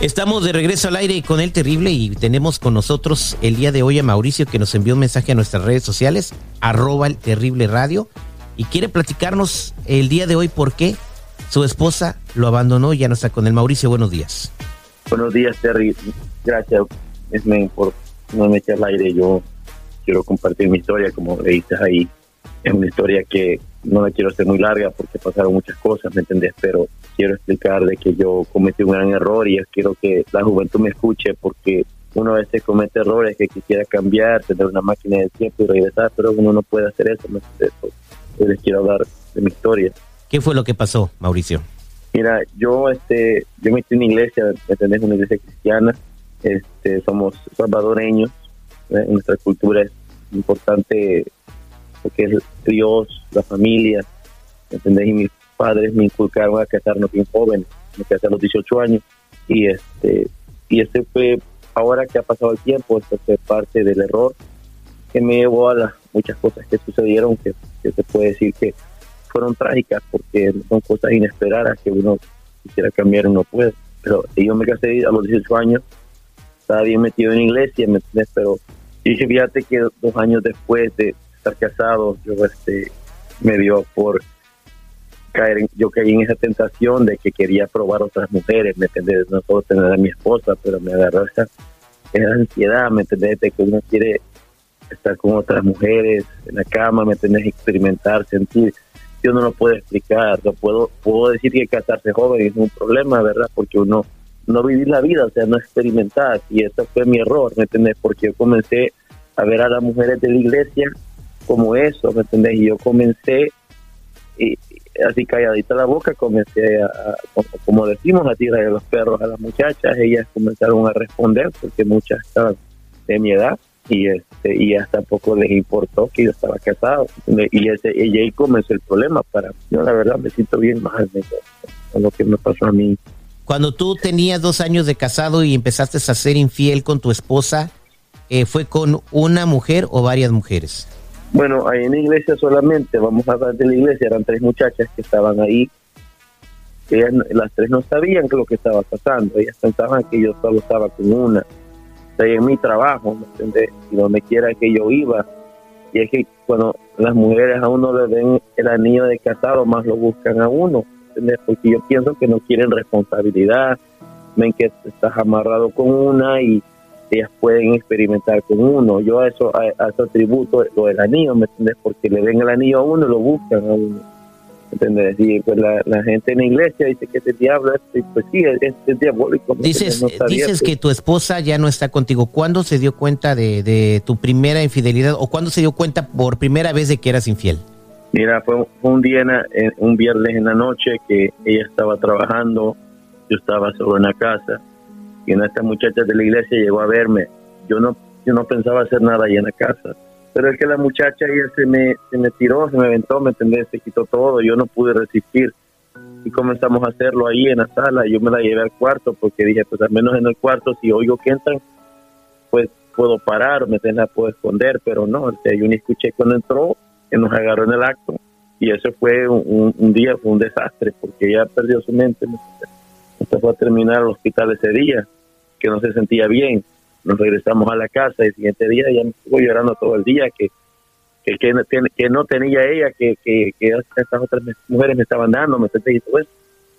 Estamos de regreso al aire con el terrible y tenemos con nosotros el día de hoy a Mauricio que nos envió un mensaje a nuestras redes sociales, arroba el terrible radio, y quiere platicarnos el día de hoy por qué su esposa lo abandonó y ya no está con él. Mauricio, buenos días. Buenos días, Terry. Gracias por no me al aire. Yo quiero compartir mi historia, como le dices ahí. Es una historia que no la quiero hacer muy larga porque pasaron muchas cosas, ¿me entendés? Pero quiero explicar de que yo cometí un gran error y quiero que la juventud me escuche porque uno a veces comete errores que quisiera cambiar, tener una máquina de tiempo y regresar, pero uno no puede hacer eso. ¿me Yo les quiero hablar de mi historia. ¿Qué fue lo que pasó, Mauricio? Mira, yo este yo me en una iglesia, ¿me entendés? Una iglesia cristiana. Este, somos salvadoreños. En nuestra cultura es importante que es Dios, la familia, ¿entendés? Y mis padres me inculcaron a casarnos bien jóvenes, me casé a los 18 años y este y este fue ahora que ha pasado el tiempo, esto fue parte del error que me llevó a las muchas cosas que sucedieron que, se puede decir que fueron trágicas porque son cosas inesperadas que uno quisiera cambiar no puede. Pero yo me casé a los 18 años, estaba bien metido en iglesia, ¿me entiendes? Pero y fíjate que dos años después de, casado, yo este, me dio por caer, en, yo caí en esa tentación de que quería probar otras mujeres, ¿me entiendes? No puedo tener a mi esposa, pero me agarró esa, esa ansiedad, ¿me entiendes? De que uno quiere estar con otras mujeres en la cama, ¿me entiendes? Experimentar, sentir. Yo no lo puedo explicar, no puedo, puedo decir que casarse joven es un problema, ¿verdad? Porque uno no vivir la vida, o sea, no experimentar. Y eso fue mi error, ¿me entiendes? Porque yo comencé a ver a las mujeres de la iglesia como eso, ¿me entendés? Y yo comencé, y, así calladita la boca, comencé a, como decimos, a tirar de los perros a las muchachas, ellas comenzaron a responder porque muchas estaban de mi edad y este y hasta poco les importó que yo estaba casado. Y ese y ahí comenzó el problema para mí. Yo la verdad me siento bien mal con lo que me pasó a mí. Cuando tú tenías dos años de casado y empezaste a ser infiel con tu esposa eh, fue con una mujer o varias mujeres bueno, ahí en la iglesia solamente, vamos a hablar de la iglesia, eran tres muchachas que estaban ahí. Ellas, las tres no sabían lo que estaba pasando, ellas pensaban que yo solo estaba con una. O en mi trabajo, ¿me entiendes? Y donde quiera que yo iba. Y es que cuando las mujeres a uno le ven el anillo de casado, más lo buscan a uno, ¿entiendes? Porque yo pienso que no quieren responsabilidad, ven que estás amarrado con una y ellas pueden experimentar con uno. Yo a eso, a, eso atributo lo del anillo, ¿me entiendes? Porque le ven el anillo a uno y lo buscan a uno. ¿Entendés? Y pues la, gente en la iglesia dice que este diablo es, pues sí, es, diabólico. Dices, dices que tu esposa ya no está contigo. ¿Cuándo se dio cuenta de, de, tu primera infidelidad o cuándo se dio cuenta por primera vez de que eras infiel? Mira, fue, un día, en, un viernes en la noche que ella estaba trabajando, yo estaba solo en la casa y una de estas muchachas de la iglesia llegó a verme. Yo no, yo no pensaba hacer nada ahí en la casa. Pero es que la muchacha ella se me, se me tiró, se me aventó, ¿me entendés? Se quitó todo, yo no pude resistir. Y comenzamos a hacerlo ahí en la sala. Yo me la llevé al cuarto porque dije, pues al menos en el cuarto, si oigo que entran, pues puedo parar, me la puedo esconder, pero no, o sea, yo ni escuché cuando entró, que nos agarró en el acto. Y eso fue un, día, fue un desastre, porque ella perdió su mente. Hasta fue a terminar al hospital ese día que no se sentía bien. Nos regresamos a la casa y el siguiente día ya me estuvo llorando todo el día que que, que, no tenía ella, que, que, estas otras mujeres me estaban dando, me y todo eso.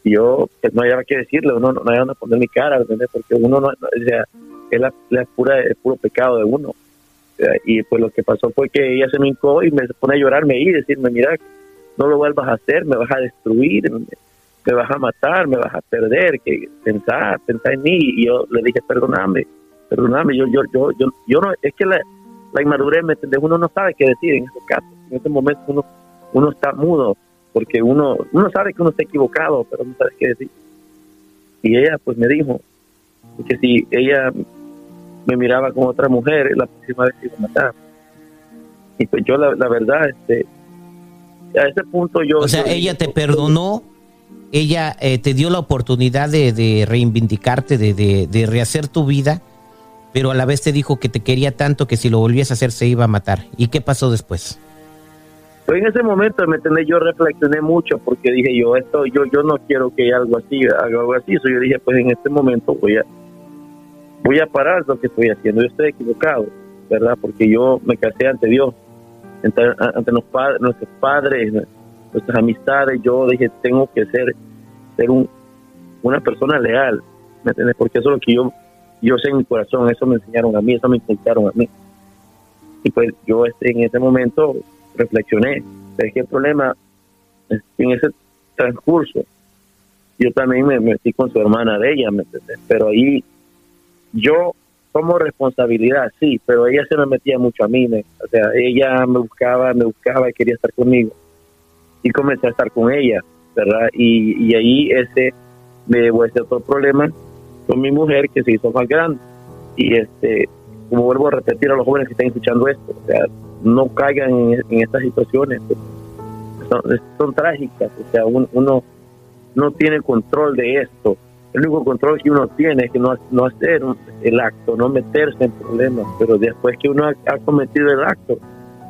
Y yo pues, no había que decirle, uno no, había que poner mi cara, porque uno no, o sea, es la, pura, el puro pecado de uno. Y pues lo que pasó fue que ella se me hincó y me pone a llorarme y decirme, mira, no lo vuelvas a hacer, me vas a destruir, me vas a matar, me vas a perder, que pensar, pensar en mí. Y yo le dije, perdóname, perdóname, yo, yo, yo, yo, yo no, es que la, la inmadurez, ¿me Uno no sabe qué decir en ese caso. En ese momento uno, uno está mudo, porque uno, uno sabe que uno está equivocado, pero no sabe qué decir. Y ella pues me dijo que si ella me miraba con otra mujer, la próxima vez iba a matar. Y pues yo la, verdad, este, a ese punto yo... O sea, ella te perdonó, ella eh, te dio la oportunidad de, reivindicarte, de, rehacer tu vida, pero a la vez te dijo que te quería tanto que si lo volvías a hacer se iba a matar. ¿Y qué pasó después? Pues en ese momento, ¿me? Yo reflexioné mucho porque dije yo, esto, yo, yo no quiero que algo así, haga algo así. So yo dije, pues en este momento voy a, voy a parar lo que estoy haciendo. Yo estoy equivocado, ¿verdad? Porque yo me casé ante Dios, ante, ante los padres, nuestros padres, nuestras amistades. Yo dije, tengo que ser, ser un, una persona leal, ¿me entiendes? Porque eso es lo que yo, yo sé en mi corazón, eso me enseñaron a mí, eso me inculcaron a mí. Y pues yo este, en ese momento reflexioné, es que el problema en ese transcurso, yo también me metí con su hermana de ella, ¿me Pero ahí yo como responsabilidad, sí, pero ella se me metía mucho a mí, o sea, ella me buscaba, me buscaba y quería estar conmigo. Y comencé a estar con ella, ¿verdad? Y, y ahí ese me llevó ese otro problema con mi mujer que se hizo más grande. Y este, como vuelvo a repetir a los jóvenes que están escuchando esto, o sea, no caigan en, estas situaciones. Son, trágicas, o sea, uno, no tiene control de esto. El único control que uno tiene es que no, no hacer el acto, no meterse en problemas, pero después que uno ha, cometido el acto,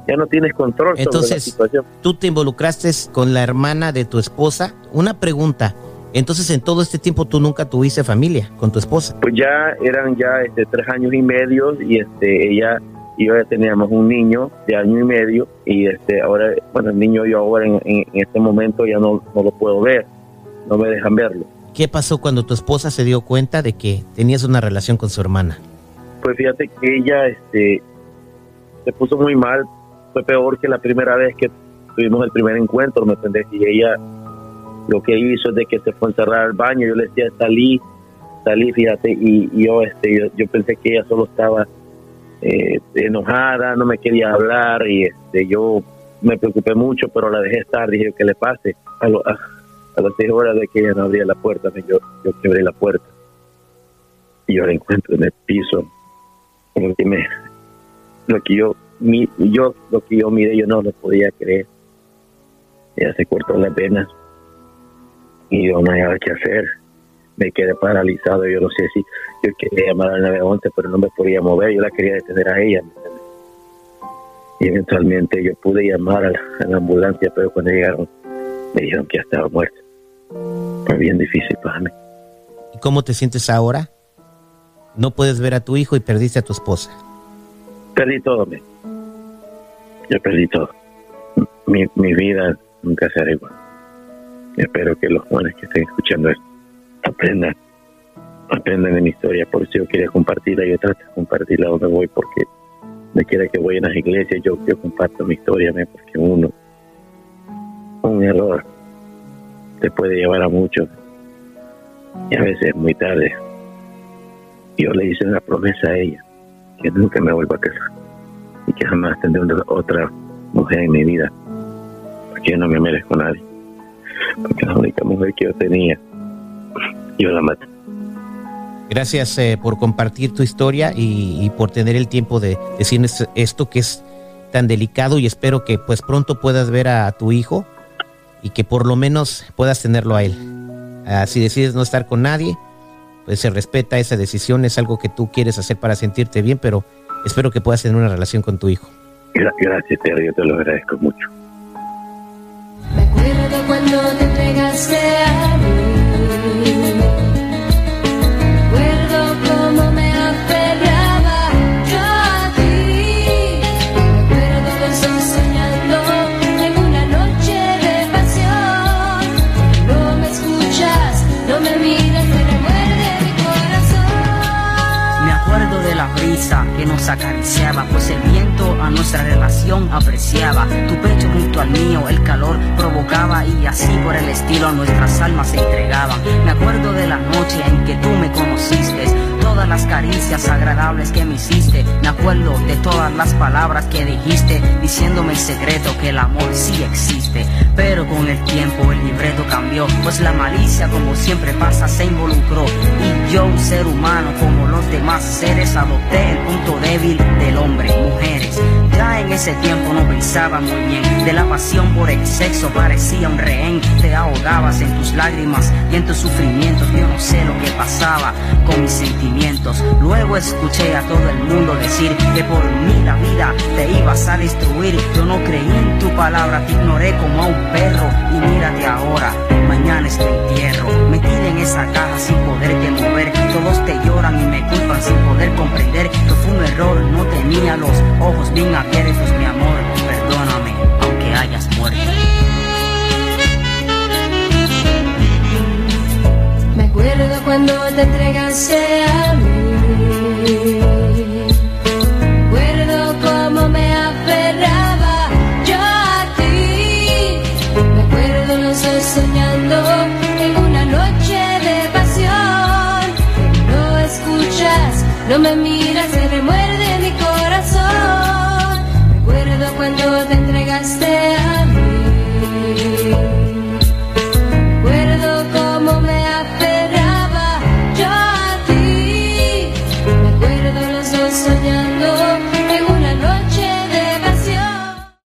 ya no tienes control Entonces, sobre la situación. Tú te involucraste con la hermana de tu esposa. Una pregunta. Entonces, en todo este tiempo tú nunca tuviste familia con tu esposa. Pues ya eran ya este, tres años y medio y este ella y yo ya teníamos un niño de año y medio y este ahora bueno el niño yo ahora en, este momento ya no, no, lo puedo ver no me dejan verlo ¿qué pasó cuando tu esposa se dio cuenta de que tenías una relación con su hermana? pues fíjate que ella este se puso muy mal fue peor que la primera vez que tuvimos el primer encuentro me entendés y ella lo que hizo es de que se fue a encerrar al baño. Yo le decía salí salí fíjate y, yo este yo pensé que ella solo estaba eh, enojada, no me quería hablar y este, yo me preocupé mucho, pero la dejé estar, dije que le pase. A, las seis horas de que ella no abría la puerta, yo, yo quebré la puerta. Y yo la encuentro en el piso. Lo lo que yo, mi, yo, lo que yo miré, yo no lo podía creer. Ella se cortó las venas y yo no había qué hacer me quedé paralizado. Yo no sé si yo quería llamar al 911, pero no me podía mover. Yo la quería detener a ella. Y eventualmente yo pude llamar a la, ambulancia, pero cuando llegaron me dijeron que ya estaba muerta. Fue bien difícil para mí. ¿Y cómo te sientes ahora? No puedes ver a tu hijo y perdiste a tu esposa. Perdí todo, me. Yo perdí todo. Mi, mi vida nunca será igual. Espero que los jóvenes que estén escuchando esto aprendan, aprendan de mi historia. Por eso yo quería compartirla, yo trato de compartirla donde voy, porque me quiera que voy en las iglesias, yo, yo comparto mi historia, porque uno, un error, te puede llevar a mucho, y a veces es muy tarde. Yo le hice una promesa a ella, que nunca me vuelva a casar, y que jamás tendré otra mujer en mi vida, porque yo no me merezco nadie, porque la única mujer que yo tenía yo la maté. Gracias eh, por compartir tu historia y, por tener el tiempo de decirnos esto que es tan delicado y espero que pues pronto puedas ver a, tu hijo y que por lo menos puedas tenerlo a él. Ah, si decides no estar con nadie, pues se respeta esa decisión, es algo que tú quieres hacer para sentirte bien, pero espero que puedas tener una relación con tu hijo. Gracias, Terry, yo te lo agradezco mucho. cuando te entregaste que nos acariciaba, pues el viento a nuestra relación apreciaba. Tu pecho junto al mío, el calor provocaba y así por el estilo nuestras almas se entregaban. Me acuerdo de la noche en que tú me conociste todas las caricias agradables que me hiciste. Me acuerdo de todas las palabras que dijiste, diciéndome el secreto que el amor sí existe. Pero con el tiempo el cambió, pues la malicia como siempre pasa se involucró. Y yo, un ser humano como los demás seres, adopté el punto débil del hombre, mujeres. Ya en ese tiempo no pensaba muy bien de la pasión por el sexo, parecía un rehén. Te ahogabas en tus lágrimas y en tus sufrimientos. Yo no sé lo que pasaba con mis sentimientos. Luego escuché a todo el mundo decir que por mí la vida te ibas a destruir. Yo no creí en tu palabra, te ignoré como a un perro. Y mírate ahora, mañana es tu entierro. Metida en esa caja sin poderte mover. Todos te lloran y me culpan sin poder comprender que fue un error. No tenía los ojos bien abiertos, mi amor. Perdóname, aunque hayas muerto. Me acuerdo cuando te entregaste a mí. No me miras, se remuerde